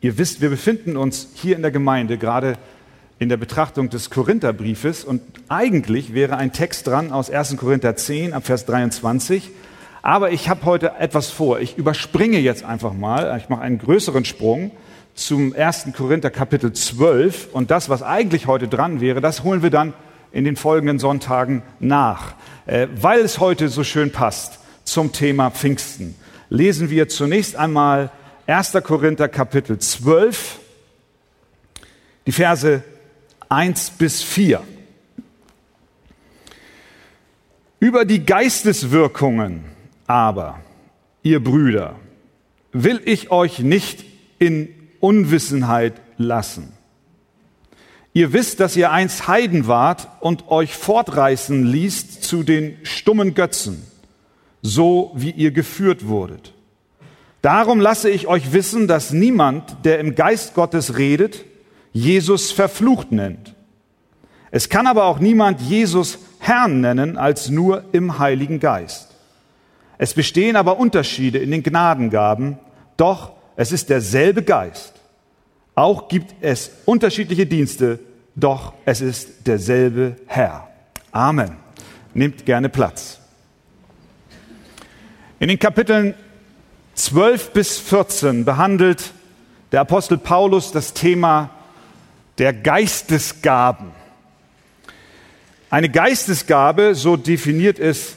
Ihr wisst, wir befinden uns hier in der Gemeinde gerade in der Betrachtung des Korintherbriefes und eigentlich wäre ein Text dran aus 1. Korinther 10 ab Vers 23. Aber ich habe heute etwas vor. Ich überspringe jetzt einfach mal, ich mache einen größeren Sprung zum 1. Korinther Kapitel 12 und das, was eigentlich heute dran wäre, das holen wir dann in den folgenden Sonntagen nach. Äh, weil es heute so schön passt zum Thema Pfingsten, lesen wir zunächst einmal 1. Korinther Kapitel 12, die Verse 1 bis 4. Über die Geisteswirkungen aber, ihr Brüder, will ich euch nicht in Unwissenheit lassen. Ihr wisst, dass ihr einst Heiden wart und euch fortreißen ließt zu den stummen Götzen, so wie ihr geführt wurdet. Darum lasse ich euch wissen, dass niemand, der im Geist Gottes redet, Jesus verflucht nennt. Es kann aber auch niemand Jesus Herrn nennen als nur im Heiligen Geist. Es bestehen aber Unterschiede in den Gnadengaben, doch es ist derselbe Geist. Auch gibt es unterschiedliche Dienste, doch es ist derselbe Herr. Amen. Nehmt gerne Platz. In den Kapiteln 12 bis 14 behandelt der Apostel Paulus das Thema der Geistesgaben. Eine Geistesgabe, so definiert es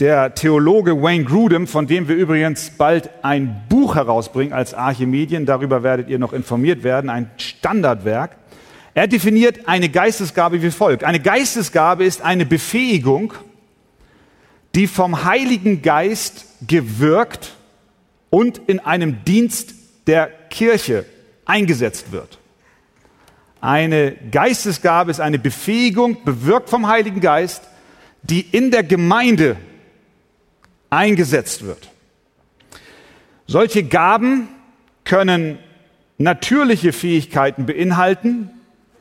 der Theologe Wayne Grudem, von dem wir übrigens bald ein Buch herausbringen als Archimedien, darüber werdet ihr noch informiert werden, ein Standardwerk. Er definiert eine Geistesgabe wie folgt. Eine Geistesgabe ist eine Befähigung, die vom Heiligen Geist gewirkt und in einem Dienst der Kirche eingesetzt wird. Eine Geistesgabe ist eine Befähigung, bewirkt vom Heiligen Geist, die in der Gemeinde eingesetzt wird. Solche Gaben können natürliche Fähigkeiten beinhalten,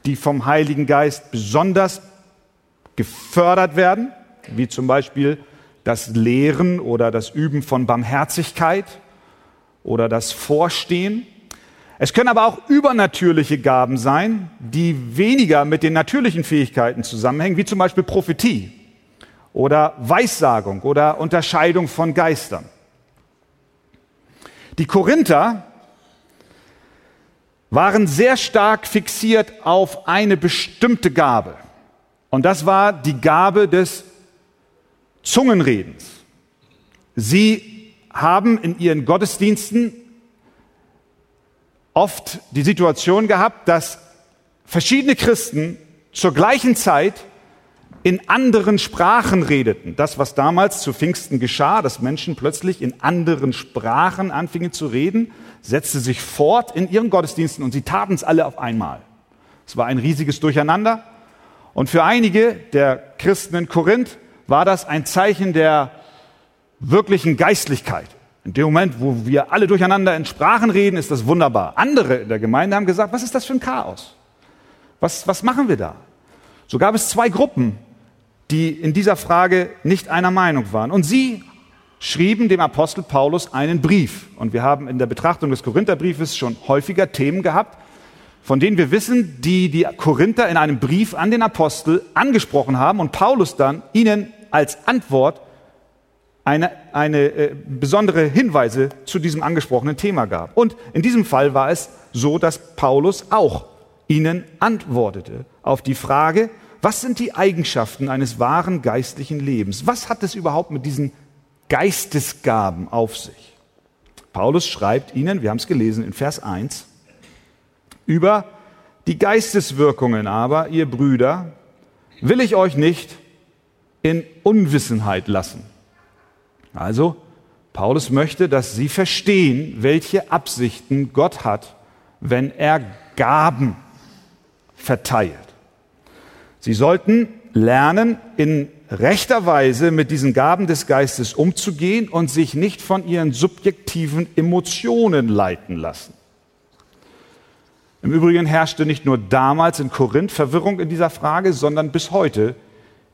die vom Heiligen Geist besonders gefördert werden, wie zum Beispiel das Lehren oder das Üben von Barmherzigkeit oder das Vorstehen. Es können aber auch übernatürliche Gaben sein, die weniger mit den natürlichen Fähigkeiten zusammenhängen, wie zum Beispiel Prophetie oder Weissagung oder Unterscheidung von Geistern. Die Korinther waren sehr stark fixiert auf eine bestimmte Gabe. Und das war die Gabe des Zungenredens. Sie haben in ihren Gottesdiensten oft die Situation gehabt, dass verschiedene Christen zur gleichen Zeit in anderen Sprachen redeten. Das, was damals zu Pfingsten geschah, dass Menschen plötzlich in anderen Sprachen anfingen zu reden, setzte sich fort in ihren Gottesdiensten und sie taten es alle auf einmal. Es war ein riesiges Durcheinander. Und für einige der Christen in Korinth war das ein Zeichen der wirklichen Geistlichkeit. In dem Moment, wo wir alle durcheinander in Sprachen reden, ist das wunderbar. Andere in der Gemeinde haben gesagt, was ist das für ein Chaos? Was, was machen wir da? So gab es zwei Gruppen, die in dieser Frage nicht einer Meinung waren. Und sie schrieben dem Apostel Paulus einen Brief. Und wir haben in der Betrachtung des Korintherbriefes schon häufiger Themen gehabt, von denen wir wissen, die die Korinther in einem Brief an den Apostel angesprochen haben und Paulus dann ihnen als Antwort eine, eine äh, besondere Hinweise zu diesem angesprochenen Thema gab. Und in diesem Fall war es so, dass Paulus auch ihnen antwortete auf die Frage, was sind die Eigenschaften eines wahren geistlichen Lebens? Was hat es überhaupt mit diesen Geistesgaben auf sich? Paulus schreibt ihnen, wir haben es gelesen in Vers 1, über die Geisteswirkungen aber, ihr Brüder, will ich euch nicht in Unwissenheit lassen. Also, Paulus möchte, dass sie verstehen, welche Absichten Gott hat, wenn er Gaben verteilt. Sie sollten lernen, in rechter Weise mit diesen Gaben des Geistes umzugehen und sich nicht von ihren subjektiven Emotionen leiten lassen. Im Übrigen herrschte nicht nur damals in Korinth Verwirrung in dieser Frage, sondern bis heute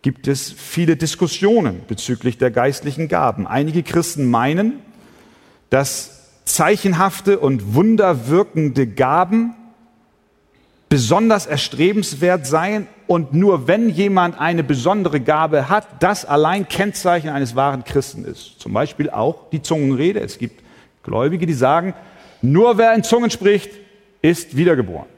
gibt es viele Diskussionen bezüglich der geistlichen Gaben. Einige Christen meinen, dass zeichenhafte und wunderwirkende Gaben besonders erstrebenswert seien und nur wenn jemand eine besondere Gabe hat, das allein Kennzeichen eines wahren Christen ist. Zum Beispiel auch die Zungenrede. Es gibt Gläubige, die sagen, nur wer in Zungen spricht, ist wiedergeboren.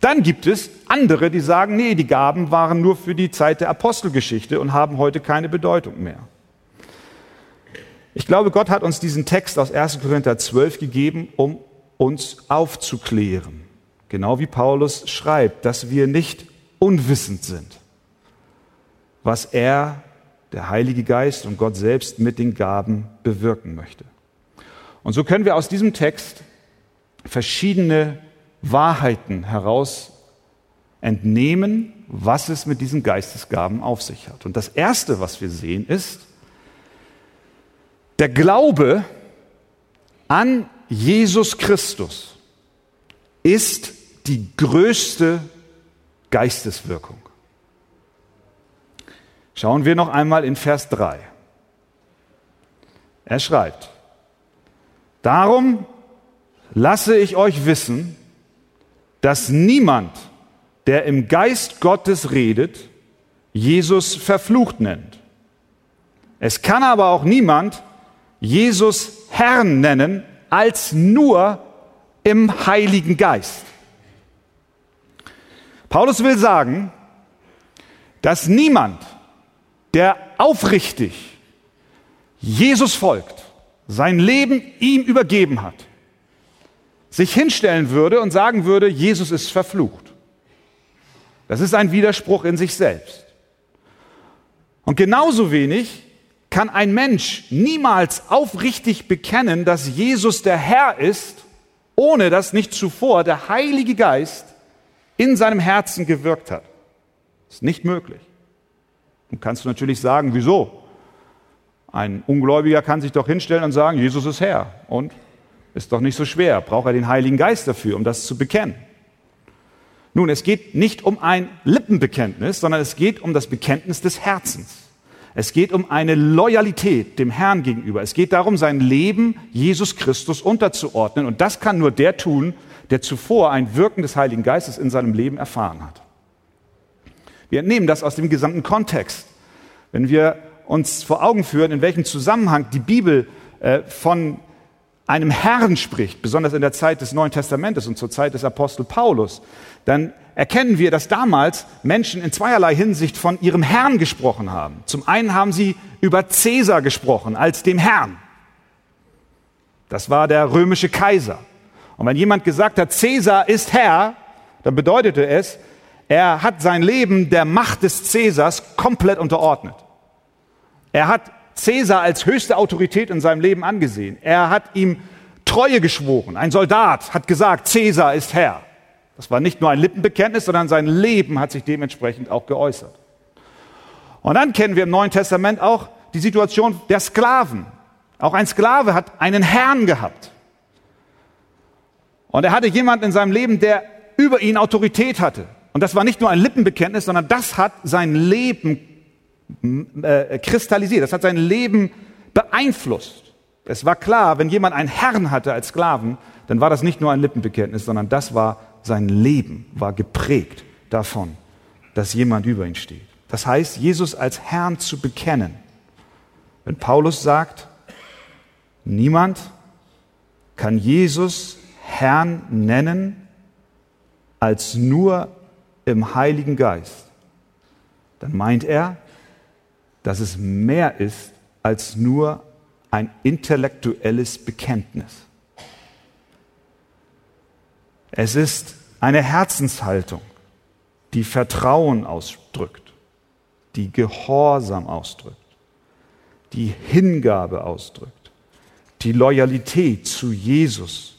Dann gibt es andere, die sagen, nee, die Gaben waren nur für die Zeit der Apostelgeschichte und haben heute keine Bedeutung mehr. Ich glaube, Gott hat uns diesen Text aus 1. Korinther 12 gegeben, um uns aufzuklären. Genau wie Paulus schreibt, dass wir nicht unwissend sind, was er, der Heilige Geist und Gott selbst mit den Gaben bewirken möchte. Und so können wir aus diesem Text verschiedene Wahrheiten heraus entnehmen, was es mit diesen Geistesgaben auf sich hat. Und das Erste, was wir sehen, ist, der Glaube an Jesus Christus ist die größte Geisteswirkung. Schauen wir noch einmal in Vers 3. Er schreibt, Darum lasse ich euch wissen, dass niemand, der im Geist Gottes redet, Jesus verflucht nennt. Es kann aber auch niemand Jesus Herrn nennen, als nur im Heiligen Geist. Paulus will sagen, dass niemand, der aufrichtig Jesus folgt, sein Leben ihm übergeben hat, sich hinstellen würde und sagen würde, Jesus ist verflucht. Das ist ein Widerspruch in sich selbst. Und genauso wenig kann ein Mensch niemals aufrichtig bekennen, dass Jesus der Herr ist, ohne dass nicht zuvor der Heilige Geist in seinem Herzen gewirkt hat. Das ist nicht möglich. Und kannst du natürlich sagen, wieso? Ein Ungläubiger kann sich doch hinstellen und sagen, Jesus ist Herr. Und ist doch nicht so schwer. Braucht er den Heiligen Geist dafür, um das zu bekennen? Nun, es geht nicht um ein Lippenbekenntnis, sondern es geht um das Bekenntnis des Herzens. Es geht um eine Loyalität dem Herrn gegenüber. Es geht darum, sein Leben Jesus Christus unterzuordnen. Und das kann nur der tun, der zuvor ein Wirken des Heiligen Geistes in seinem Leben erfahren hat. Wir entnehmen das aus dem gesamten Kontext. Wenn wir uns vor Augen führen, in welchem Zusammenhang die Bibel äh, von einem Herrn spricht, besonders in der Zeit des Neuen Testamentes und zur Zeit des Apostel Paulus, dann erkennen wir, dass damals Menschen in zweierlei Hinsicht von ihrem Herrn gesprochen haben. Zum einen haben sie über Cäsar gesprochen als dem Herrn. Das war der römische Kaiser. Und wenn jemand gesagt hat, Cäsar ist Herr, dann bedeutete es, er hat sein Leben der Macht des Cäsars komplett unterordnet. Er hat Cäsar als höchste Autorität in seinem Leben angesehen. Er hat ihm Treue geschworen. Ein Soldat hat gesagt, Cäsar ist Herr. Das war nicht nur ein Lippenbekenntnis, sondern sein Leben hat sich dementsprechend auch geäußert. Und dann kennen wir im Neuen Testament auch die Situation der Sklaven. Auch ein Sklave hat einen Herrn gehabt. Und er hatte jemanden in seinem Leben, der über ihn Autorität hatte. Und das war nicht nur ein Lippenbekenntnis, sondern das hat sein Leben äh, kristallisiert. Das hat sein Leben beeinflusst. Es war klar, wenn jemand einen Herrn hatte als Sklaven, dann war das nicht nur ein Lippenbekenntnis, sondern das war sein Leben, war geprägt davon, dass jemand über ihn steht. Das heißt, Jesus als Herrn zu bekennen. Wenn Paulus sagt, niemand kann Jesus Herrn nennen als nur im Heiligen Geist, dann meint er, dass es mehr ist als nur ein intellektuelles Bekenntnis. Es ist eine Herzenshaltung, die Vertrauen ausdrückt, die Gehorsam ausdrückt, die Hingabe ausdrückt, die Loyalität zu Jesus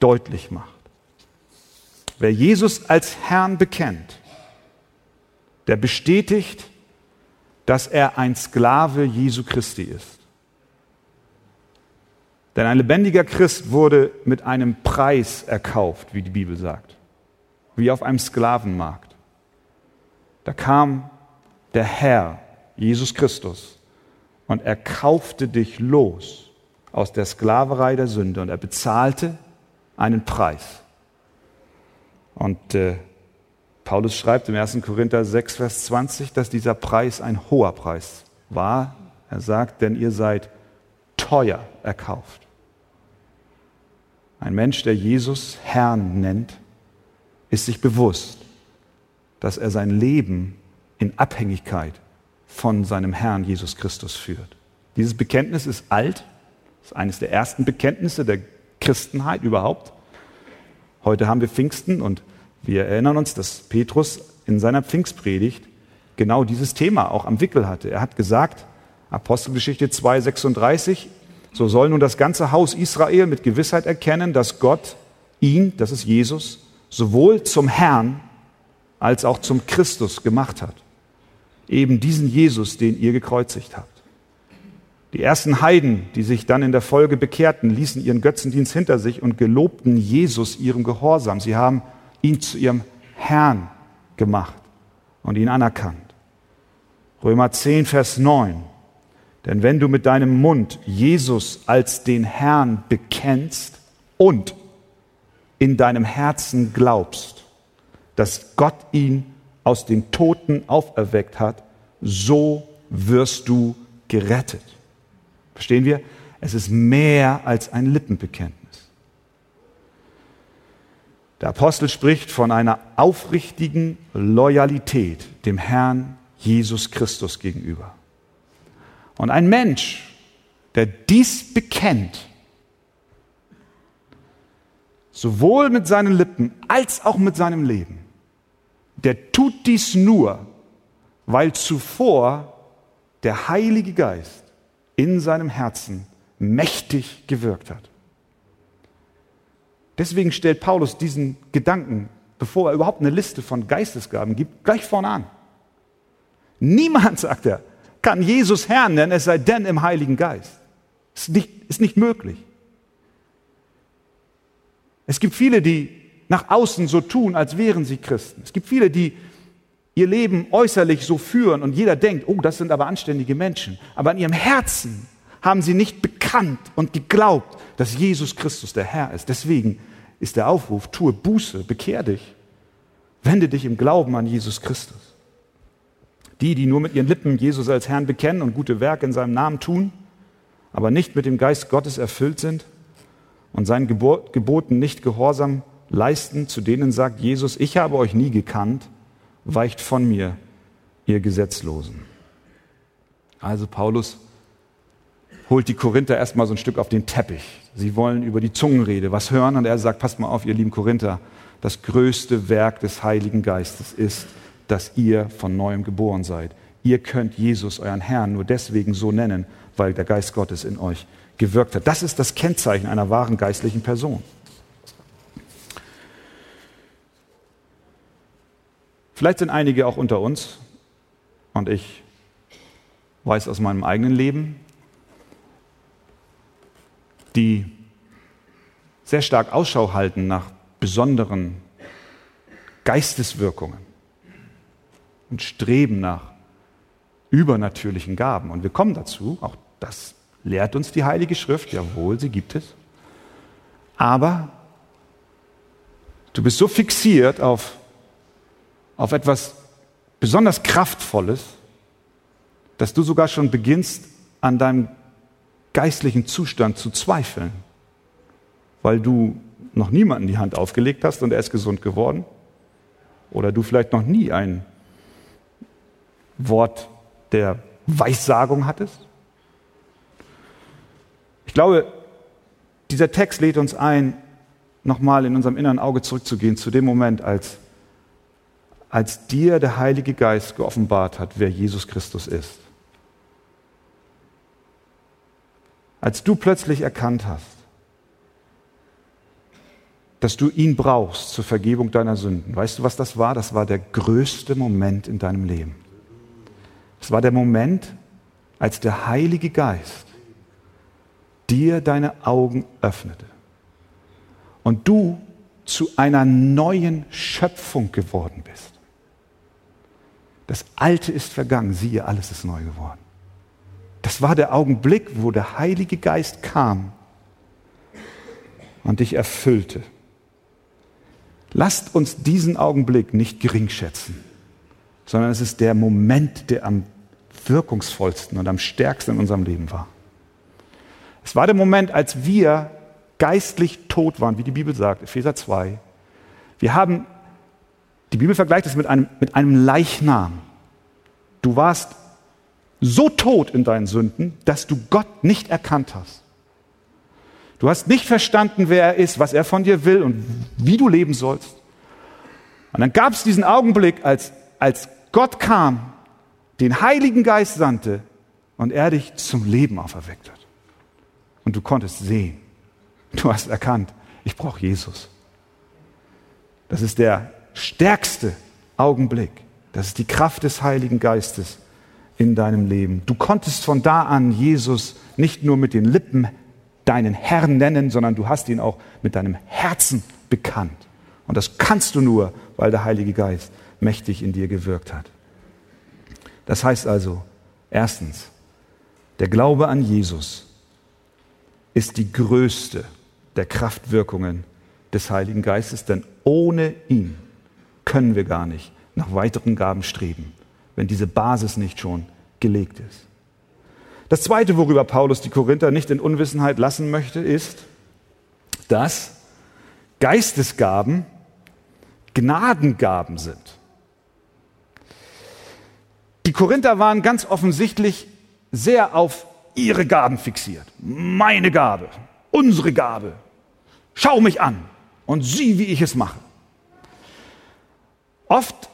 deutlich macht. Wer Jesus als Herrn bekennt, der bestätigt, dass er ein Sklave Jesu Christi ist. Denn ein lebendiger Christ wurde mit einem Preis erkauft, wie die Bibel sagt, wie auf einem Sklavenmarkt. Da kam der Herr, Jesus Christus, und er kaufte dich los aus der Sklaverei der Sünde und er bezahlte einen Preis. Und äh, Paulus schreibt im 1. Korinther 6, Vers 20, dass dieser Preis ein hoher Preis war. Er sagt, denn ihr seid teuer erkauft. Ein Mensch, der Jesus Herrn nennt, ist sich bewusst, dass er sein Leben in Abhängigkeit von seinem Herrn Jesus Christus führt. Dieses Bekenntnis ist alt, ist eines der ersten Bekenntnisse der Christenheit überhaupt. Heute haben wir Pfingsten und wir erinnern uns, dass Petrus in seiner Pfingstpredigt genau dieses Thema auch am Wickel hatte. Er hat gesagt, Apostelgeschichte 2,36, so soll nun das ganze Haus Israel mit Gewissheit erkennen, dass Gott ihn, das ist Jesus, sowohl zum Herrn als auch zum Christus gemacht hat. Eben diesen Jesus, den ihr gekreuzigt habt. Die ersten Heiden, die sich dann in der Folge bekehrten, ließen ihren Götzendienst hinter sich und gelobten Jesus ihrem Gehorsam. Sie haben ihn zu ihrem Herrn gemacht und ihn anerkannt. Römer 10, Vers 9. Denn wenn du mit deinem Mund Jesus als den Herrn bekennst und in deinem Herzen glaubst, dass Gott ihn aus den Toten auferweckt hat, so wirst du gerettet. Verstehen wir? Es ist mehr als ein Lippenbekenntnis. Der Apostel spricht von einer aufrichtigen Loyalität dem Herrn Jesus Christus gegenüber. Und ein Mensch, der dies bekennt, sowohl mit seinen Lippen als auch mit seinem Leben, der tut dies nur, weil zuvor der Heilige Geist in seinem Herzen mächtig gewirkt hat. Deswegen stellt Paulus diesen Gedanken, bevor er überhaupt eine Liste von Geistesgaben gibt, gleich vorne an. Niemand, sagt er, kann Jesus Herrn nennen, es sei denn im Heiligen Geist. Ist nicht, ist nicht möglich. Es gibt viele, die nach außen so tun, als wären sie Christen. Es gibt viele, die ihr Leben äußerlich so führen und jeder denkt, oh, das sind aber anständige Menschen. Aber in ihrem Herzen haben sie nicht bekannt und geglaubt, dass Jesus Christus der Herr ist. Deswegen ist der Aufruf, tue Buße, bekehr dich, wende dich im Glauben an Jesus Christus. Die, die nur mit ihren Lippen Jesus als Herrn bekennen und gute Werke in seinem Namen tun, aber nicht mit dem Geist Gottes erfüllt sind und seinen Geboten nicht gehorsam leisten, zu denen sagt Jesus, ich habe euch nie gekannt, weicht von mir, ihr Gesetzlosen. Also Paulus holt die Korinther erstmal so ein Stück auf den Teppich. Sie wollen über die Zungenrede was hören und er sagt, passt mal auf, ihr lieben Korinther, das größte Werk des Heiligen Geistes ist, dass ihr von neuem geboren seid. Ihr könnt Jesus, euren Herrn, nur deswegen so nennen, weil der Geist Gottes in euch gewirkt hat. Das ist das Kennzeichen einer wahren geistlichen Person. Vielleicht sind einige auch unter uns, und ich weiß aus meinem eigenen Leben, die sehr stark Ausschau halten nach besonderen Geisteswirkungen und streben nach übernatürlichen Gaben. Und wir kommen dazu, auch das lehrt uns die Heilige Schrift, jawohl, sie gibt es. Aber du bist so fixiert auf, auf etwas besonders Kraftvolles, dass du sogar schon beginnst, an deinem geistlichen Zustand zu zweifeln, weil du noch niemanden die Hand aufgelegt hast und er ist gesund geworden. Oder du vielleicht noch nie ein Wort der Weissagung hattest. Ich glaube, dieser Text lädt uns ein, nochmal in unserem inneren Auge zurückzugehen zu dem Moment, als, als dir der Heilige Geist geoffenbart hat, wer Jesus Christus ist. Als du plötzlich erkannt hast, dass du ihn brauchst zur Vergebung deiner Sünden. Weißt du, was das war? Das war der größte Moment in deinem Leben. Es war der Moment, als der Heilige Geist dir deine Augen öffnete und du zu einer neuen Schöpfung geworden bist. Das Alte ist vergangen, siehe, alles ist neu geworden. Das war der Augenblick, wo der Heilige Geist kam und dich erfüllte. Lasst uns diesen Augenblick nicht gering schätzen, sondern es ist der Moment, der am wirkungsvollsten und am stärksten in unserem Leben war. Es war der Moment, als wir geistlich tot waren, wie die Bibel sagt, Epheser 2. Wir haben, die Bibel vergleicht es mit einem, mit einem Leichnam. Du warst so tot in deinen Sünden, dass du Gott nicht erkannt hast. Du hast nicht verstanden, wer er ist, was er von dir will und wie du leben sollst. Und dann gab es diesen Augenblick, als, als Gott kam, den Heiligen Geist sandte und er dich zum Leben auferweckt hat. Und du konntest sehen. Du hast erkannt, ich brauche Jesus. Das ist der stärkste Augenblick. Das ist die Kraft des Heiligen Geistes in deinem Leben. Du konntest von da an Jesus nicht nur mit den Lippen deinen Herrn nennen, sondern du hast ihn auch mit deinem Herzen bekannt. Und das kannst du nur, weil der Heilige Geist mächtig in dir gewirkt hat. Das heißt also, erstens, der Glaube an Jesus ist die größte der Kraftwirkungen des Heiligen Geistes, denn ohne ihn können wir gar nicht nach weiteren Gaben streben, wenn diese Basis nicht schon gelegt ist. Das Zweite, worüber Paulus die Korinther nicht in Unwissenheit lassen möchte, ist, dass Geistesgaben Gnadengaben sind. Die Korinther waren ganz offensichtlich sehr auf ihre Gaben fixiert. Meine Gabe, unsere Gabe. Schau mich an und sieh, wie ich es mache. Oft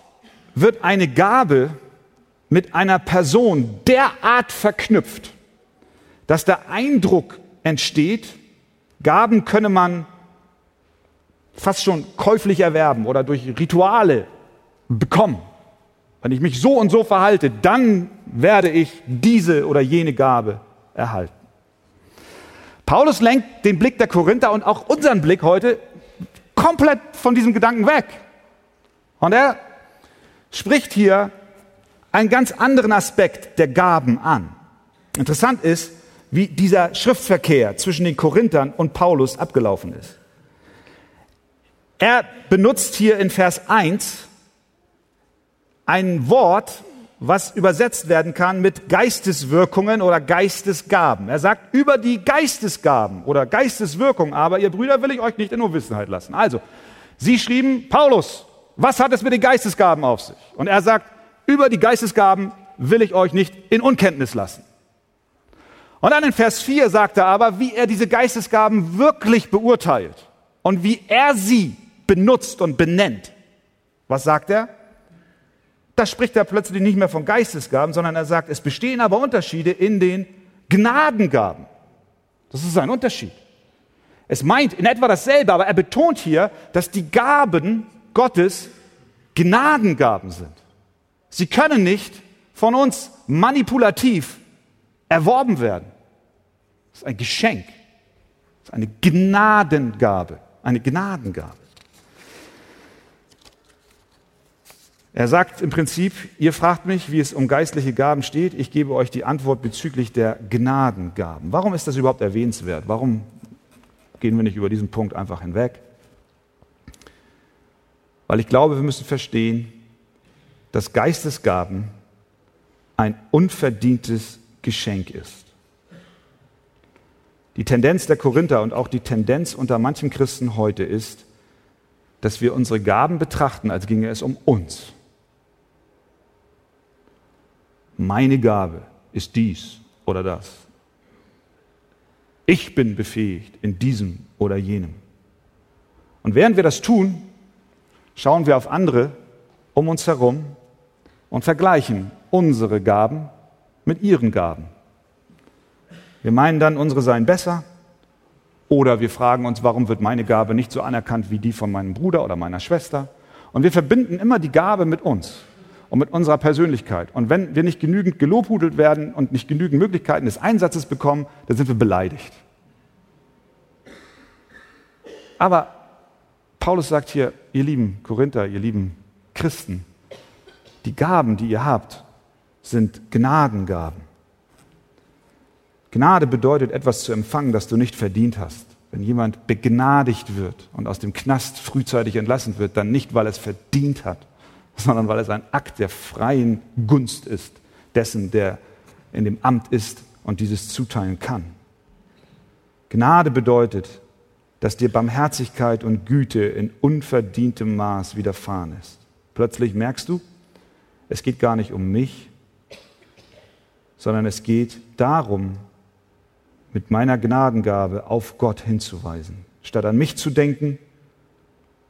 wird eine Gabe mit einer Person derart verknüpft, dass der Eindruck entsteht, Gaben könne man fast schon käuflich erwerben oder durch Rituale bekommen. Wenn ich mich so und so verhalte, dann werde ich diese oder jene Gabe erhalten. Paulus lenkt den Blick der Korinther und auch unseren Blick heute komplett von diesem Gedanken weg. Und er spricht hier einen ganz anderen Aspekt der Gaben an. Interessant ist, wie dieser Schriftverkehr zwischen den Korinthern und Paulus abgelaufen ist. Er benutzt hier in Vers 1 ein Wort, was übersetzt werden kann mit Geisteswirkungen oder Geistesgaben. Er sagt über die Geistesgaben oder Geisteswirkung, aber ihr Brüder will ich euch nicht in Unwissenheit lassen. Also, sie schrieben, Paulus, was hat es mit den Geistesgaben auf sich? Und er sagt, über die Geistesgaben will ich euch nicht in Unkenntnis lassen. Und dann in Vers 4 sagt er aber, wie er diese Geistesgaben wirklich beurteilt und wie er sie benutzt und benennt. Was sagt er? Da spricht er plötzlich nicht mehr von Geistesgaben, sondern er sagt, es bestehen aber Unterschiede in den Gnadengaben. Das ist ein Unterschied. Es meint in etwa dasselbe, aber er betont hier, dass die Gaben Gottes Gnadengaben sind. Sie können nicht von uns manipulativ erworben werden. Das ist ein Geschenk. Das ist eine Gnadengabe. Eine Gnadengabe. Er sagt im Prinzip, ihr fragt mich, wie es um geistliche Gaben steht. Ich gebe euch die Antwort bezüglich der Gnadengaben. Warum ist das überhaupt erwähnenswert? Warum gehen wir nicht über diesen Punkt einfach hinweg? Weil ich glaube, wir müssen verstehen, dass Geistesgaben ein unverdientes Geschenk ist. Die Tendenz der Korinther und auch die Tendenz unter manchen Christen heute ist, dass wir unsere Gaben betrachten, als ginge es um uns. Meine Gabe ist dies oder das. Ich bin befähigt in diesem oder jenem. Und während wir das tun, schauen wir auf andere um uns herum und vergleichen unsere Gaben mit ihren Gaben. Wir meinen dann, unsere seien besser oder wir fragen uns, warum wird meine Gabe nicht so anerkannt wie die von meinem Bruder oder meiner Schwester? Und wir verbinden immer die Gabe mit uns und mit unserer Persönlichkeit. Und wenn wir nicht genügend gelobhudelt werden und nicht genügend Möglichkeiten des Einsatzes bekommen, dann sind wir beleidigt. Aber Paulus sagt hier, ihr lieben Korinther, ihr lieben Christen, die Gaben, die ihr habt, sind Gnadengaben. Gnade bedeutet etwas zu empfangen, das du nicht verdient hast. Wenn jemand begnadigt wird und aus dem Knast frühzeitig entlassen wird, dann nicht, weil es verdient hat, sondern weil es ein Akt der freien Gunst ist, dessen, der in dem Amt ist und dieses zuteilen kann. Gnade bedeutet, dass dir Barmherzigkeit und Güte in unverdientem Maß widerfahren ist. Plötzlich merkst du, es geht gar nicht um mich, sondern es geht darum, mit meiner Gnadengabe auf Gott hinzuweisen. Statt an mich zu denken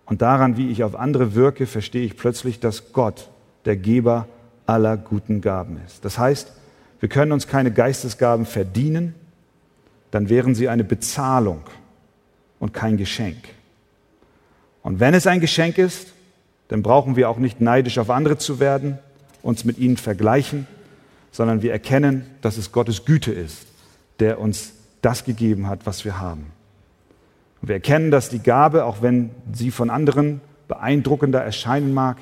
und daran, wie ich auf andere wirke, verstehe ich plötzlich, dass Gott der Geber aller guten Gaben ist. Das heißt, wir können uns keine Geistesgaben verdienen, dann wären sie eine Bezahlung und kein Geschenk. Und wenn es ein Geschenk ist, dann brauchen wir auch nicht neidisch auf andere zu werden, uns mit ihnen vergleichen, sondern wir erkennen, dass es Gottes Güte ist, der uns das gegeben hat, was wir haben. Und wir erkennen, dass die Gabe, auch wenn sie von anderen beeindruckender erscheinen mag,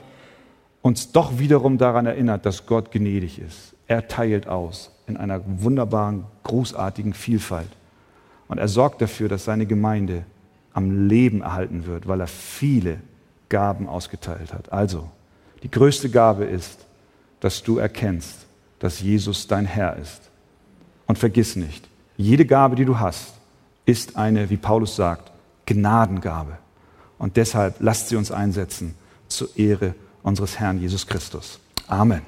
uns doch wiederum daran erinnert, dass Gott gnädig ist. Er teilt aus in einer wunderbaren, großartigen Vielfalt. Und er sorgt dafür, dass seine Gemeinde am Leben erhalten wird, weil er viele Gaben ausgeteilt hat. Also, die größte Gabe ist, dass du erkennst, dass Jesus dein Herr ist. Und vergiss nicht, jede Gabe, die du hast, ist eine, wie Paulus sagt, Gnadengabe. Und deshalb lasst sie uns einsetzen zur Ehre unseres Herrn Jesus Christus. Amen.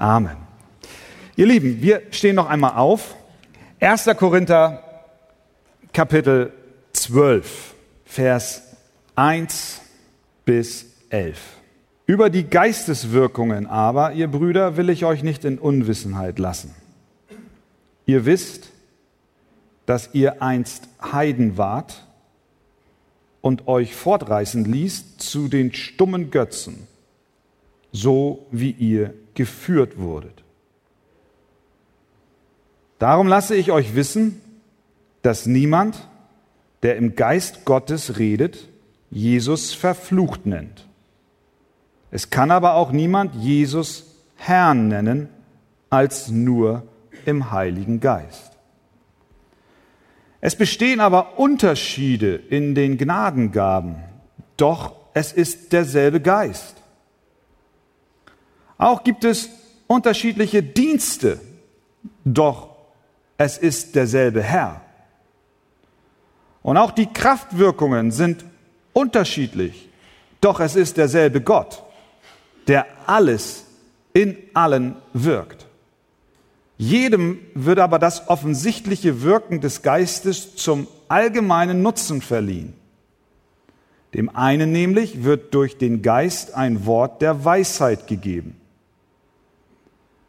Amen. Ihr Lieben, wir stehen noch einmal auf. 1. Korinther Kapitel 12, Vers 1 bis 11. Über die Geisteswirkungen aber, ihr Brüder, will ich euch nicht in Unwissenheit lassen. Ihr wisst, dass ihr einst Heiden wart und euch fortreißen ließ zu den stummen Götzen, so wie ihr geführt wurdet. Darum lasse ich euch wissen, dass niemand, der im Geist Gottes redet, Jesus verflucht nennt. Es kann aber auch niemand Jesus Herrn nennen, als nur im Heiligen Geist. Es bestehen aber Unterschiede in den Gnadengaben, doch es ist derselbe Geist. Auch gibt es unterschiedliche Dienste, doch es ist derselbe Herr. Und auch die Kraftwirkungen sind unterschiedlich, doch es ist derselbe Gott, der alles in allen wirkt. Jedem wird aber das offensichtliche Wirken des Geistes zum allgemeinen Nutzen verliehen. Dem einen nämlich wird durch den Geist ein Wort der Weisheit gegeben,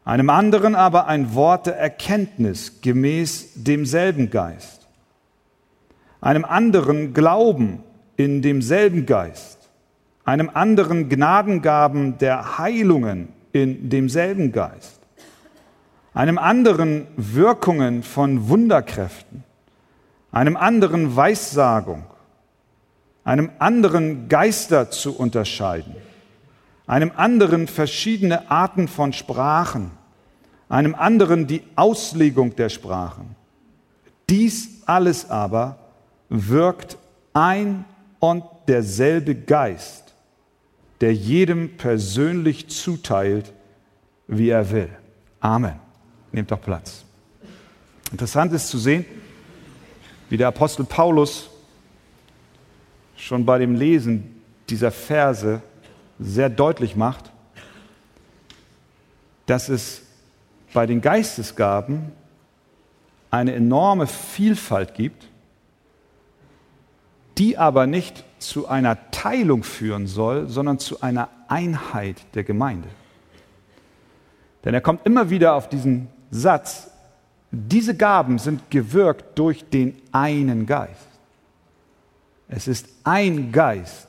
einem anderen aber ein Wort der Erkenntnis gemäß demselben Geist einem anderen Glauben in demselben Geist, einem anderen Gnadengaben der Heilungen in demselben Geist, einem anderen Wirkungen von Wunderkräften, einem anderen Weissagung, einem anderen Geister zu unterscheiden, einem anderen verschiedene Arten von Sprachen, einem anderen die Auslegung der Sprachen. Dies alles aber wirkt ein und derselbe Geist, der jedem persönlich zuteilt, wie er will. Amen. Nehmt doch Platz. Interessant ist zu sehen, wie der Apostel Paulus schon bei dem Lesen dieser Verse sehr deutlich macht, dass es bei den Geistesgaben eine enorme Vielfalt gibt die aber nicht zu einer Teilung führen soll, sondern zu einer Einheit der Gemeinde. Denn er kommt immer wieder auf diesen Satz, diese Gaben sind gewirkt durch den einen Geist. Es ist ein Geist,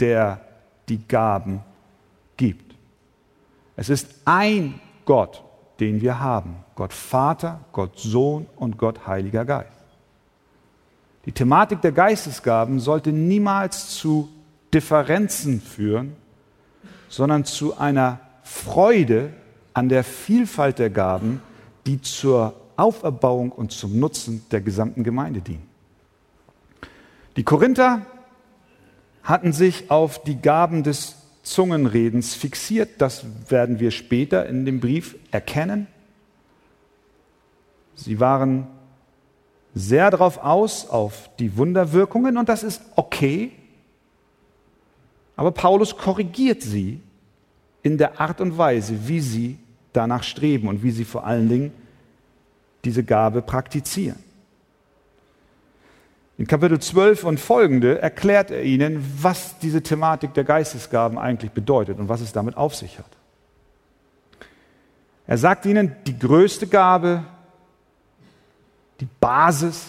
der die Gaben gibt. Es ist ein Gott, den wir haben. Gott Vater, Gott Sohn und Gott Heiliger Geist. Die Thematik der Geistesgaben sollte niemals zu Differenzen führen, sondern zu einer Freude an der Vielfalt der Gaben, die zur Auferbauung und zum Nutzen der gesamten Gemeinde dienen. Die Korinther hatten sich auf die Gaben des Zungenredens fixiert. Das werden wir später in dem Brief erkennen. Sie waren sehr darauf aus, auf die Wunderwirkungen, und das ist okay. Aber Paulus korrigiert sie in der Art und Weise, wie sie danach streben und wie sie vor allen Dingen diese Gabe praktizieren. In Kapitel 12 und folgende erklärt er ihnen, was diese Thematik der Geistesgaben eigentlich bedeutet und was es damit auf sich hat. Er sagt ihnen, die größte Gabe, die Basis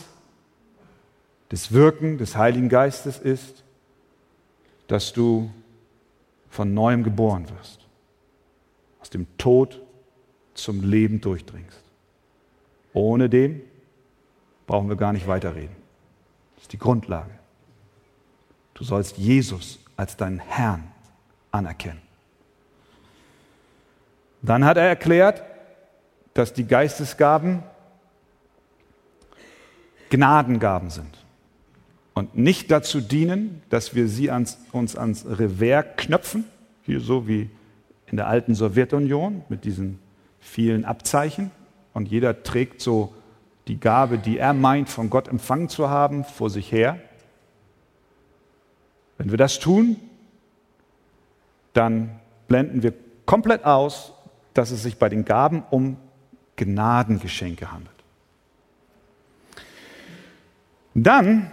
des Wirken des Heiligen Geistes ist, dass du von neuem geboren wirst, aus dem Tod zum Leben durchdringst. Ohne dem brauchen wir gar nicht weiterreden. Das ist die Grundlage. Du sollst Jesus als deinen Herrn anerkennen. Dann hat er erklärt, dass die Geistesgaben Gnadengaben sind und nicht dazu dienen, dass wir sie ans, uns ans Revers knöpfen, hier so wie in der alten Sowjetunion mit diesen vielen Abzeichen und jeder trägt so die Gabe, die er meint, von Gott empfangen zu haben, vor sich her. Wenn wir das tun, dann blenden wir komplett aus, dass es sich bei den Gaben um Gnadengeschenke handelt. Dann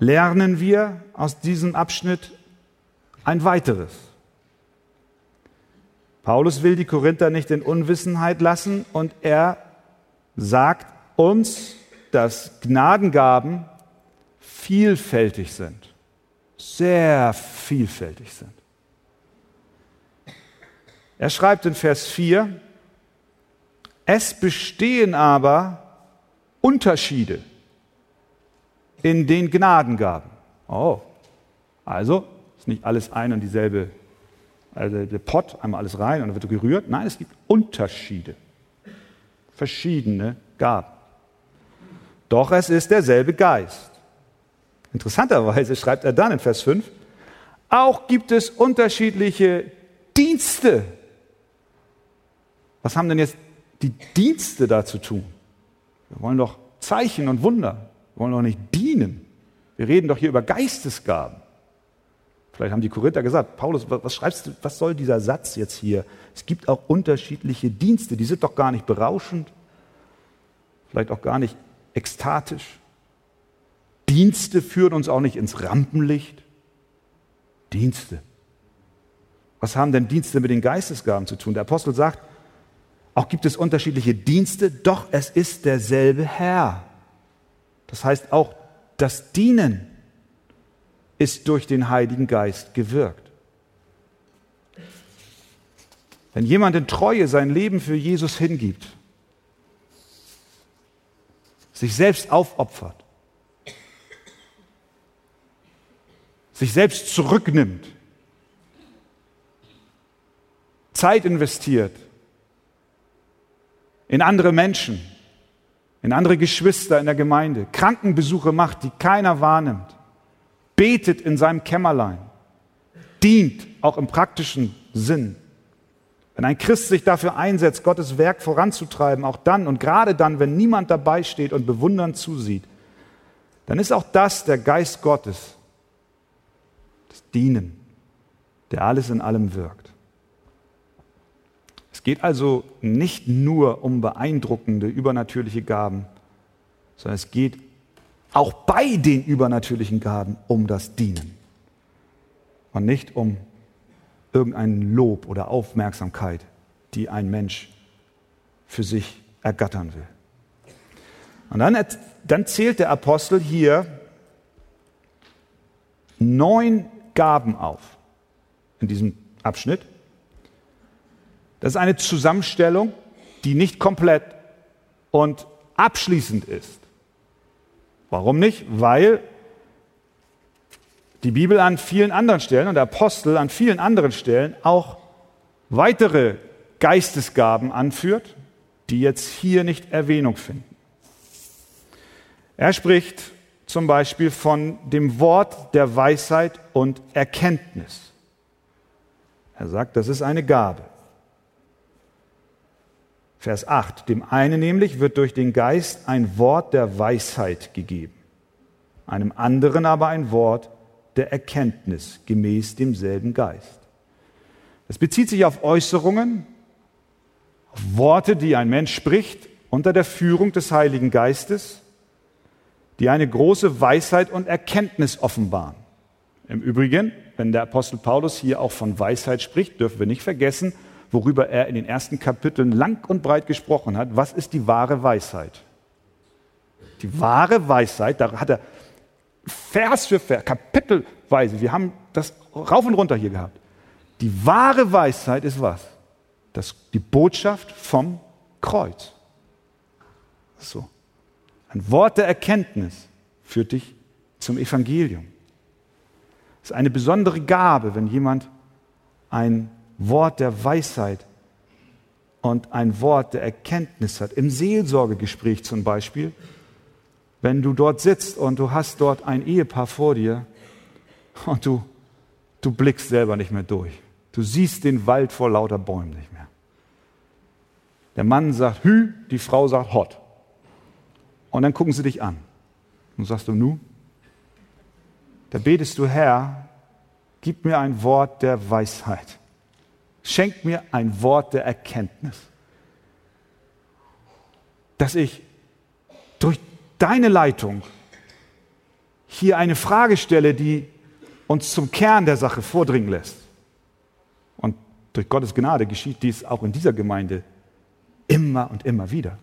lernen wir aus diesem Abschnitt ein weiteres. Paulus will die Korinther nicht in Unwissenheit lassen und er sagt uns, dass Gnadengaben vielfältig sind, sehr vielfältig sind. Er schreibt in Vers 4, es bestehen aber Unterschiede in den Gnadengaben. Oh, also ist nicht alles ein und dieselbe also der Pott, einmal alles rein und dann wird gerührt. Nein, es gibt Unterschiede. Verschiedene Gaben. Doch es ist derselbe Geist. Interessanterweise schreibt er dann in Vers 5, auch gibt es unterschiedliche Dienste. Was haben denn jetzt die Dienste da zu tun? Wir wollen doch Zeichen und Wunder. Wir wollen doch nicht dienen. Wir reden doch hier über Geistesgaben. Vielleicht haben die Korinther gesagt, Paulus, was schreibst du, was soll dieser Satz jetzt hier? Es gibt auch unterschiedliche Dienste, die sind doch gar nicht berauschend, vielleicht auch gar nicht ekstatisch. Dienste führen uns auch nicht ins Rampenlicht. Dienste. Was haben denn Dienste mit den Geistesgaben zu tun? Der Apostel sagt, auch gibt es unterschiedliche Dienste, doch es ist derselbe Herr. Das heißt auch das Dienen ist durch den Heiligen Geist gewirkt. Wenn jemand in Treue sein Leben für Jesus hingibt, sich selbst aufopfert, sich selbst zurücknimmt, Zeit investiert in andere Menschen, in andere Geschwister in der Gemeinde, Krankenbesuche macht, die keiner wahrnimmt, betet in seinem Kämmerlein, dient auch im praktischen Sinn. Wenn ein Christ sich dafür einsetzt, Gottes Werk voranzutreiben, auch dann und gerade dann, wenn niemand dabei steht und bewundernd zusieht, dann ist auch das der Geist Gottes, das Dienen, der alles in allem wirkt. Es geht also nicht nur um beeindruckende, übernatürliche Gaben, sondern es geht auch bei den übernatürlichen Gaben um das Dienen und nicht um irgendein Lob oder Aufmerksamkeit, die ein Mensch für sich ergattern will. Und dann, dann zählt der Apostel hier neun Gaben auf in diesem Abschnitt. Das ist eine Zusammenstellung, die nicht komplett und abschließend ist. Warum nicht? Weil die Bibel an vielen anderen Stellen und der Apostel an vielen anderen Stellen auch weitere Geistesgaben anführt, die jetzt hier nicht Erwähnung finden. Er spricht zum Beispiel von dem Wort der Weisheit und Erkenntnis. Er sagt, das ist eine Gabe. Vers 8. Dem einen nämlich wird durch den Geist ein Wort der Weisheit gegeben, einem anderen aber ein Wort der Erkenntnis gemäß demselben Geist. Es bezieht sich auf Äußerungen, auf Worte, die ein Mensch spricht unter der Führung des Heiligen Geistes, die eine große Weisheit und Erkenntnis offenbaren. Im Übrigen, wenn der Apostel Paulus hier auch von Weisheit spricht, dürfen wir nicht vergessen, worüber er in den ersten Kapiteln lang und breit gesprochen hat. Was ist die wahre Weisheit? Die wahre Weisheit, da hat er Vers für Vers, kapitelweise, wir haben das rauf und runter hier gehabt. Die wahre Weisheit ist was? Das, die Botschaft vom Kreuz. So. Ein Wort der Erkenntnis führt dich zum Evangelium. Es ist eine besondere Gabe, wenn jemand ein Wort der Weisheit und ein Wort der Erkenntnis hat. Im Seelsorgegespräch zum Beispiel, wenn du dort sitzt und du hast dort ein Ehepaar vor dir und du, du blickst selber nicht mehr durch. Du siehst den Wald vor lauter Bäumen nicht mehr. Der Mann sagt Hü, die Frau sagt Hot. Und dann gucken sie dich an. Und sagst du, nu? Da betest du, Herr, gib mir ein Wort der Weisheit. Schenk mir ein Wort der Erkenntnis, dass ich durch deine Leitung hier eine Frage stelle, die uns zum Kern der Sache vordringen lässt. Und durch Gottes Gnade geschieht dies auch in dieser Gemeinde immer und immer wieder.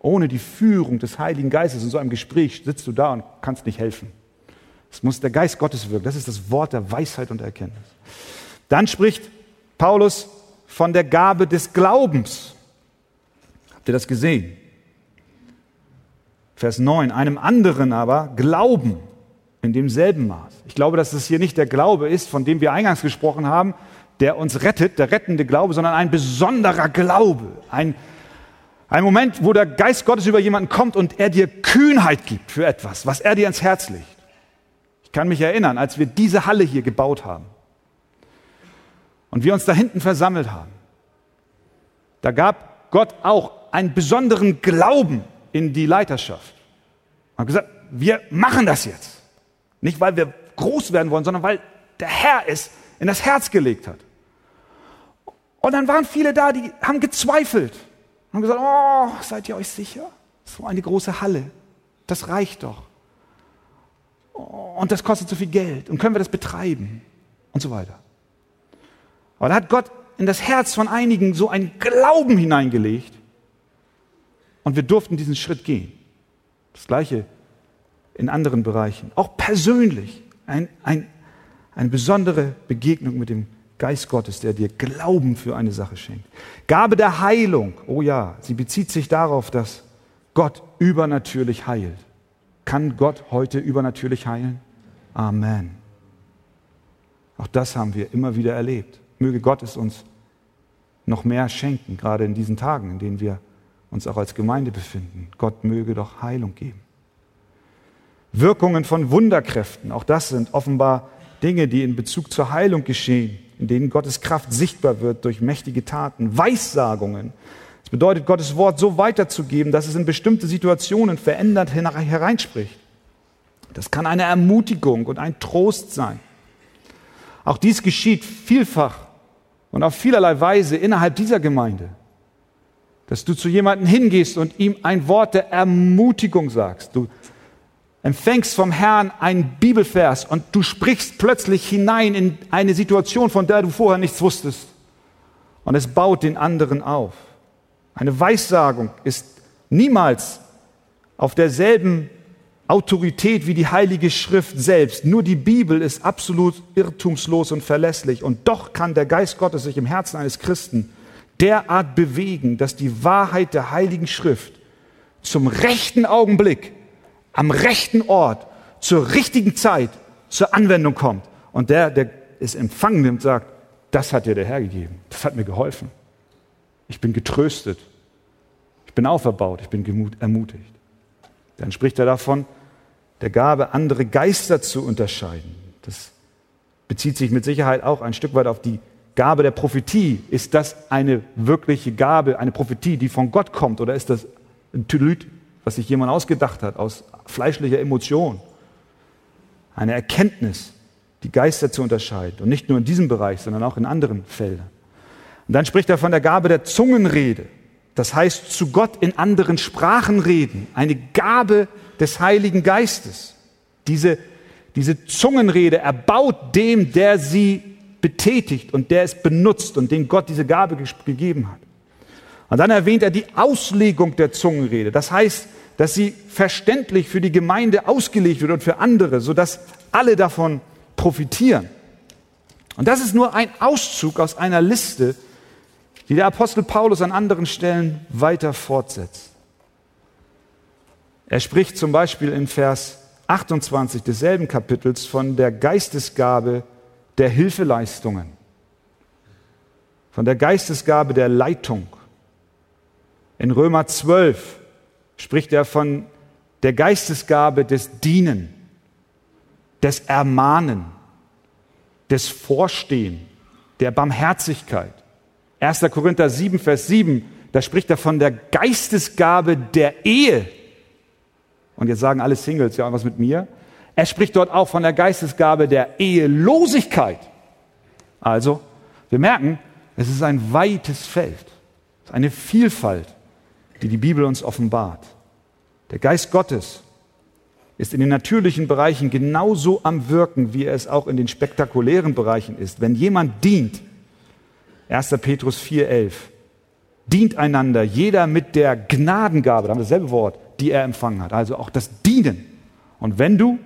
Ohne die Führung des Heiligen Geistes in so einem Gespräch sitzt du da und kannst nicht helfen. Es muss der Geist Gottes wirken. Das ist das Wort der Weisheit und Erkenntnis. Dann spricht Paulus von der Gabe des Glaubens. Habt ihr das gesehen? Vers 9, einem anderen aber Glauben in demselben Maß. Ich glaube, dass es hier nicht der Glaube ist, von dem wir eingangs gesprochen haben, der uns rettet, der rettende Glaube, sondern ein besonderer Glaube. Ein, ein Moment, wo der Geist Gottes über jemanden kommt und er dir Kühnheit gibt für etwas, was er dir ins Herz legt. Ich kann mich erinnern, als wir diese Halle hier gebaut haben und wir uns da hinten versammelt haben, da gab Gott auch einen besonderen Glauben in die Leiterschaft. Er hat gesagt, wir machen das jetzt. Nicht, weil wir groß werden wollen, sondern weil der Herr es in das Herz gelegt hat. Und dann waren viele da, die haben gezweifelt. Haben gesagt, oh, seid ihr euch sicher? So eine große Halle, das reicht doch. Und das kostet so viel Geld. Und können wir das betreiben? Und so weiter. Aber da hat Gott in das Herz von einigen so einen Glauben hineingelegt. Und wir durften diesen Schritt gehen. Das gleiche in anderen Bereichen. Auch persönlich. Ein, ein, eine besondere Begegnung mit dem Geist Gottes, der dir Glauben für eine Sache schenkt. Gabe der Heilung. Oh ja, sie bezieht sich darauf, dass Gott übernatürlich heilt. Kann Gott heute übernatürlich heilen? Amen. Auch das haben wir immer wieder erlebt. Möge Gott es uns noch mehr schenken, gerade in diesen Tagen, in denen wir uns auch als Gemeinde befinden. Gott möge doch Heilung geben. Wirkungen von Wunderkräften, auch das sind offenbar Dinge, die in Bezug zur Heilung geschehen, in denen Gottes Kraft sichtbar wird durch mächtige Taten. Weissagungen. Das bedeutet, Gottes Wort so weiterzugeben, dass es in bestimmte Situationen verändert hereinspricht. Das kann eine Ermutigung und ein Trost sein. Auch dies geschieht vielfach und auf vielerlei Weise innerhalb dieser Gemeinde, dass du zu jemandem hingehst und ihm ein Wort der Ermutigung sagst. Du empfängst vom Herrn einen Bibelvers und du sprichst plötzlich hinein in eine Situation, von der du vorher nichts wusstest. Und es baut den anderen auf. Eine Weissagung ist niemals auf derselben Autorität wie die Heilige Schrift selbst. Nur die Bibel ist absolut irrtumslos und verlässlich. Und doch kann der Geist Gottes sich im Herzen eines Christen derart bewegen, dass die Wahrheit der Heiligen Schrift zum rechten Augenblick, am rechten Ort, zur richtigen Zeit zur Anwendung kommt. Und der, der es empfangen nimmt, sagt, das hat dir der Herr gegeben. Das hat mir geholfen. Ich bin getröstet. Ich bin auferbaut. Ich bin ermutigt. Dann spricht er davon, der Gabe, andere Geister zu unterscheiden. Das bezieht sich mit Sicherheit auch ein Stück weit auf die Gabe der Prophetie. Ist das eine wirkliche Gabe, eine Prophetie, die von Gott kommt? Oder ist das ein Tylyt, was sich jemand ausgedacht hat, aus fleischlicher Emotion? Eine Erkenntnis, die Geister zu unterscheiden. Und nicht nur in diesem Bereich, sondern auch in anderen Feldern. Und dann spricht er von der Gabe der Zungenrede. Das heißt, zu Gott in anderen Sprachen reden. Eine Gabe des Heiligen Geistes. Diese, diese Zungenrede erbaut dem, der sie betätigt und der es benutzt und dem Gott diese Gabe gegeben hat. Und dann erwähnt er die Auslegung der Zungenrede. Das heißt, dass sie verständlich für die Gemeinde ausgelegt wird und für andere, sodass alle davon profitieren. Und das ist nur ein Auszug aus einer Liste, die der Apostel Paulus an anderen Stellen weiter fortsetzt. Er spricht zum Beispiel in Vers 28 desselben Kapitels von der Geistesgabe der Hilfeleistungen, von der Geistesgabe der Leitung. In Römer 12 spricht er von der Geistesgabe des Dienen, des Ermahnen, des Vorstehen, der Barmherzigkeit. 1. Korinther 7, Vers 7, da spricht er von der Geistesgabe der Ehe. Und jetzt sagen alle Singles, ja, was mit mir? Er spricht dort auch von der Geistesgabe der Ehelosigkeit. Also, wir merken, es ist ein weites Feld, eine Vielfalt, die die Bibel uns offenbart. Der Geist Gottes ist in den natürlichen Bereichen genauso am Wirken, wie er es auch in den spektakulären Bereichen ist. Wenn jemand dient, 1. Petrus 4,11, dient einander, jeder mit der Gnadengabe, da haben wir dasselbe Wort, die er empfangen hat, also auch das Dienen. Und wenn du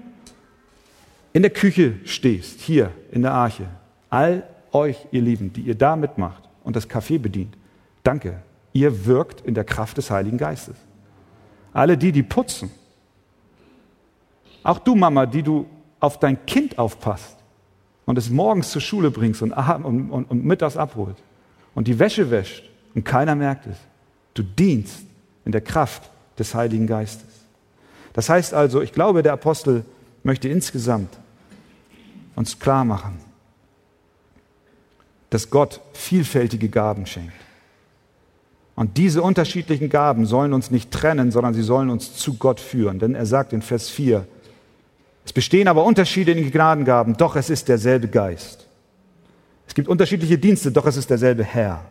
in der Küche stehst, hier in der Arche, all euch, ihr Lieben, die ihr da mitmacht und das Kaffee bedient, danke, ihr wirkt in der Kraft des Heiligen Geistes. Alle die, die putzen, auch du Mama, die du auf dein Kind aufpasst und es morgens zur Schule bringst und, und, und, und mittags abholt und die Wäsche wäscht und keiner merkt es. Du dienst in der Kraft des Heiligen Geistes. Das heißt also, ich glaube, der Apostel möchte insgesamt uns klar machen, dass Gott vielfältige Gaben schenkt. Und diese unterschiedlichen Gaben sollen uns nicht trennen, sondern sie sollen uns zu Gott führen. Denn er sagt in Vers 4, es bestehen aber Unterschiede in den Gnadengaben, doch es ist derselbe Geist. Es gibt unterschiedliche Dienste, doch es ist derselbe Herr.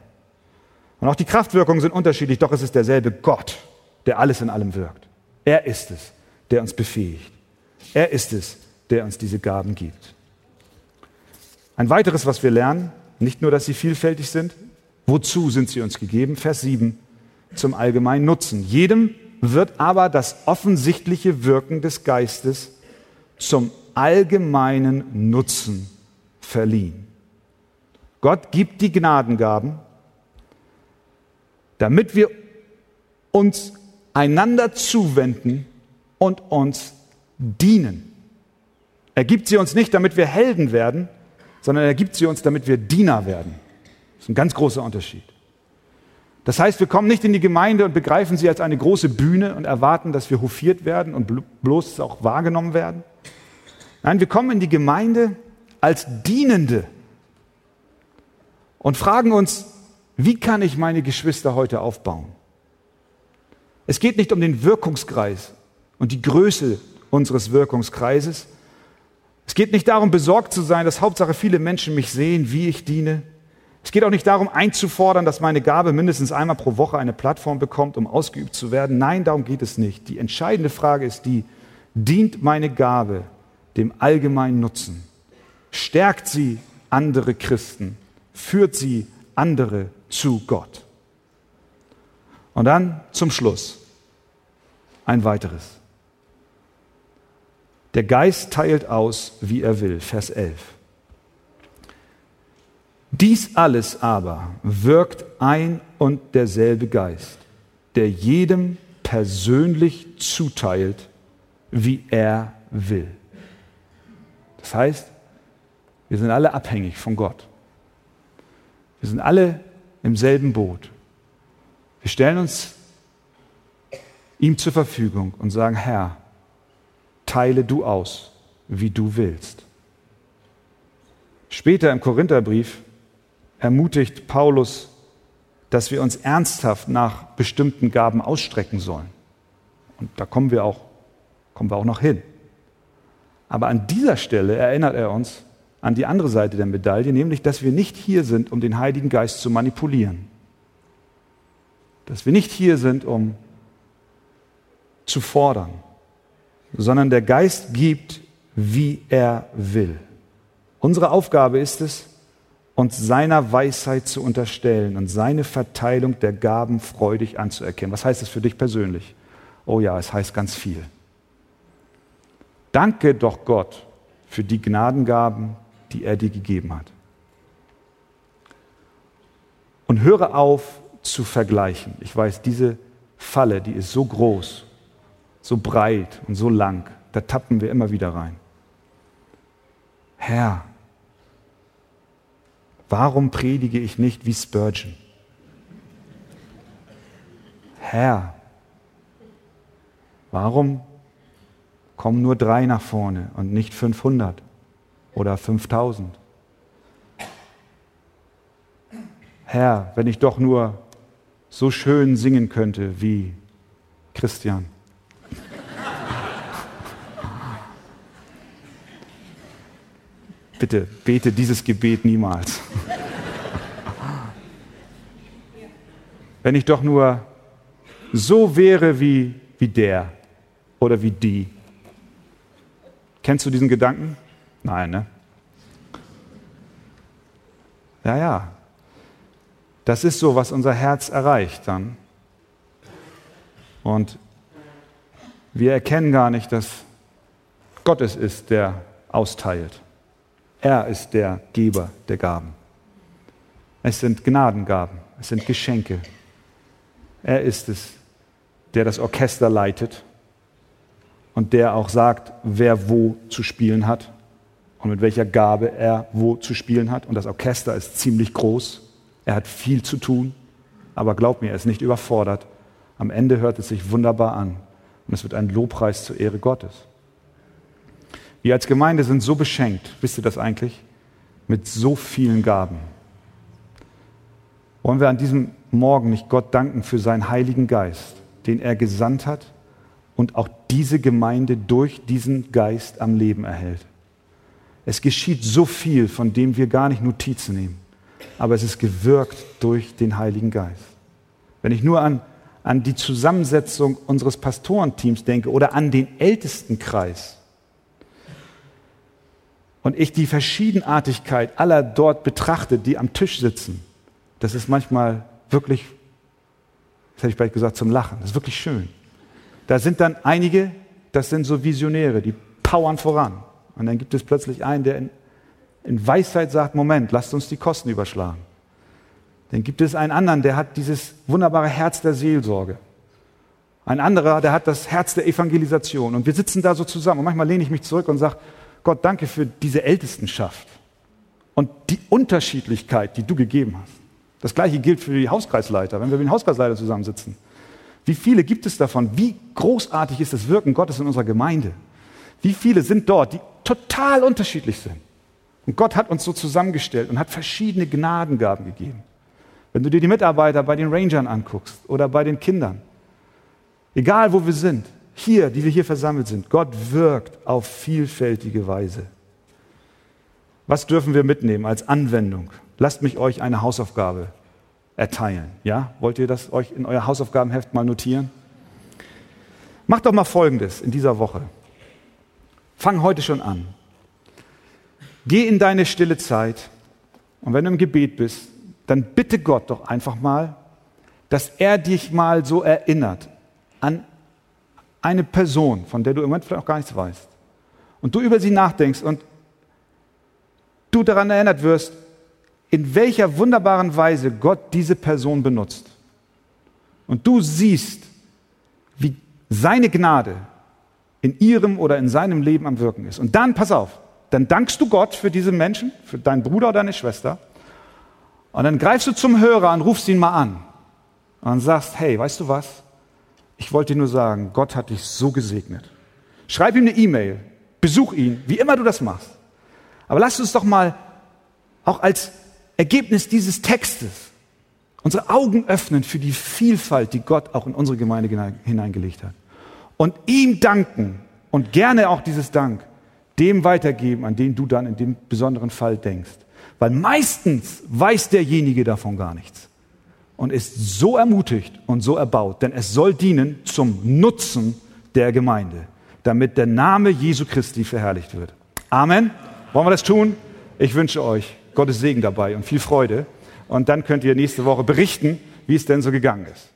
Und auch die Kraftwirkungen sind unterschiedlich, doch es ist derselbe Gott, der alles in allem wirkt. Er ist es, der uns befähigt. Er ist es, der uns diese Gaben gibt. Ein weiteres, was wir lernen, nicht nur, dass sie vielfältig sind, wozu sind sie uns gegeben? Vers 7, zum allgemeinen Nutzen. Jedem wird aber das offensichtliche Wirken des Geistes zum allgemeinen Nutzen verliehen. Gott gibt die Gnadengaben, damit wir uns einander zuwenden und uns dienen. Er gibt sie uns nicht, damit wir Helden werden, sondern er gibt sie uns, damit wir Diener werden. Das ist ein ganz großer Unterschied. Das heißt, wir kommen nicht in die Gemeinde und begreifen sie als eine große Bühne und erwarten, dass wir hofiert werden und bloß auch wahrgenommen werden. Nein, wir kommen in die Gemeinde als Dienende und fragen uns, wie kann ich meine Geschwister heute aufbauen? Es geht nicht um den Wirkungskreis und die Größe unseres Wirkungskreises, es geht nicht darum, besorgt zu sein, dass Hauptsache viele Menschen mich sehen, wie ich diene. Es geht auch nicht darum, einzufordern, dass meine Gabe mindestens einmal pro Woche eine Plattform bekommt, um ausgeübt zu werden. Nein, darum geht es nicht. Die entscheidende Frage ist die, dient meine Gabe dem allgemeinen Nutzen? Stärkt sie andere Christen? Führt sie andere zu Gott? Und dann zum Schluss ein weiteres. Der Geist teilt aus, wie er will. Vers 11. Dies alles aber wirkt ein und derselbe Geist, der jedem persönlich zuteilt, wie er will. Das heißt, wir sind alle abhängig von Gott. Wir sind alle im selben Boot. Wir stellen uns ihm zur Verfügung und sagen, Herr, teile du aus, wie du willst. Später im Korintherbrief ermutigt Paulus, dass wir uns ernsthaft nach bestimmten Gaben ausstrecken sollen. Und da kommen wir auch, kommen wir auch noch hin. Aber an dieser Stelle erinnert er uns an die andere Seite der Medaille, nämlich, dass wir nicht hier sind, um den Heiligen Geist zu manipulieren. Dass wir nicht hier sind, um zu fordern, sondern der Geist gibt, wie er will. Unsere Aufgabe ist es, uns seiner Weisheit zu unterstellen und seine Verteilung der Gaben freudig anzuerkennen. Was heißt das für dich persönlich? Oh ja, es heißt ganz viel. Danke doch Gott für die Gnadengaben, die er dir gegeben hat. Und höre auf zu vergleichen. Ich weiß, diese Falle, die ist so groß, so breit und so lang, da tappen wir immer wieder rein. Herr, warum predige ich nicht wie Spurgeon? Herr, warum kommen nur drei nach vorne und nicht 500 oder 5000? Herr, wenn ich doch nur so schön singen könnte wie Christian. Bitte bete dieses Gebet niemals. Wenn ich doch nur so wäre wie, wie der oder wie die. Kennst du diesen Gedanken? Nein, ne? Ja, ja. Das ist so, was unser Herz erreicht dann. Und wir erkennen gar nicht, dass Gott es ist, der austeilt. Er ist der Geber der Gaben. Es sind Gnadengaben, es sind Geschenke. Er ist es, der das Orchester leitet und der auch sagt, wer wo zu spielen hat und mit welcher Gabe er wo zu spielen hat. Und das Orchester ist ziemlich groß. Er hat viel zu tun, aber glaub mir, er ist nicht überfordert. Am Ende hört es sich wunderbar an und es wird ein Lobpreis zur Ehre Gottes. Wir als Gemeinde sind so beschenkt, wisst ihr das eigentlich, mit so vielen Gaben. Wollen wir an diesem Morgen nicht Gott danken für seinen Heiligen Geist, den er gesandt hat und auch diese Gemeinde durch diesen Geist am Leben erhält. Es geschieht so viel, von dem wir gar nicht Notizen nehmen, aber es ist gewirkt durch den Heiligen Geist. Wenn ich nur an, an die Zusammensetzung unseres Pastorenteams denke oder an den Ältestenkreis, und ich die Verschiedenartigkeit aller dort betrachte, die am Tisch sitzen, das ist manchmal wirklich, das hätte ich vielleicht gesagt, zum Lachen. Das ist wirklich schön. Da sind dann einige, das sind so Visionäre, die powern voran. Und dann gibt es plötzlich einen, der in, in Weisheit sagt, Moment, lasst uns die Kosten überschlagen. Dann gibt es einen anderen, der hat dieses wunderbare Herz der Seelsorge. Ein anderer, der hat das Herz der Evangelisation. Und wir sitzen da so zusammen. Und manchmal lehne ich mich zurück und sage, Gott, danke für diese Ältestenschaft und die Unterschiedlichkeit, die du gegeben hast. Das gleiche gilt für die Hauskreisleiter, wenn wir mit den Hauskreisleitern zusammensitzen. Wie viele gibt es davon? Wie großartig ist das Wirken Gottes in unserer Gemeinde? Wie viele sind dort, die total unterschiedlich sind? Und Gott hat uns so zusammengestellt und hat verschiedene Gnadengaben gegeben. Wenn du dir die Mitarbeiter bei den Rangern anguckst oder bei den Kindern, egal wo wir sind, hier, die wir hier versammelt sind, Gott wirkt auf vielfältige Weise. Was dürfen wir mitnehmen als Anwendung? Lasst mich euch eine Hausaufgabe erteilen. Ja? Wollt ihr das euch in euer Hausaufgabenheft mal notieren? Macht doch mal Folgendes in dieser Woche. Fang heute schon an. Geh in deine stille Zeit und wenn du im Gebet bist, dann bitte Gott doch einfach mal, dass er dich mal so erinnert an eine Person, von der du im Moment vielleicht auch gar nichts weißt, und du über sie nachdenkst und du daran erinnert wirst, in welcher wunderbaren Weise Gott diese Person benutzt. Und du siehst, wie seine Gnade in ihrem oder in seinem Leben am Wirken ist. Und dann, pass auf, dann dankst du Gott für diese Menschen, für deinen Bruder oder deine Schwester. Und dann greifst du zum Hörer und rufst ihn mal an. und sagst, hey, weißt du was? Ich wollte dir nur sagen, Gott hat dich so gesegnet. Schreib ihm eine E-Mail, besuch ihn, wie immer du das machst. Aber lass uns doch mal auch als Ergebnis dieses Textes unsere Augen öffnen für die Vielfalt, die Gott auch in unsere Gemeinde hineingelegt hat. Und ihm danken und gerne auch dieses Dank dem weitergeben, an den du dann in dem besonderen Fall denkst. Weil meistens weiß derjenige davon gar nichts und ist so ermutigt und so erbaut, denn es soll dienen zum Nutzen der Gemeinde, damit der Name Jesu Christi verherrlicht wird. Amen. Wollen wir das tun? Ich wünsche euch Gottes Segen dabei und viel Freude. Und dann könnt ihr nächste Woche berichten, wie es denn so gegangen ist.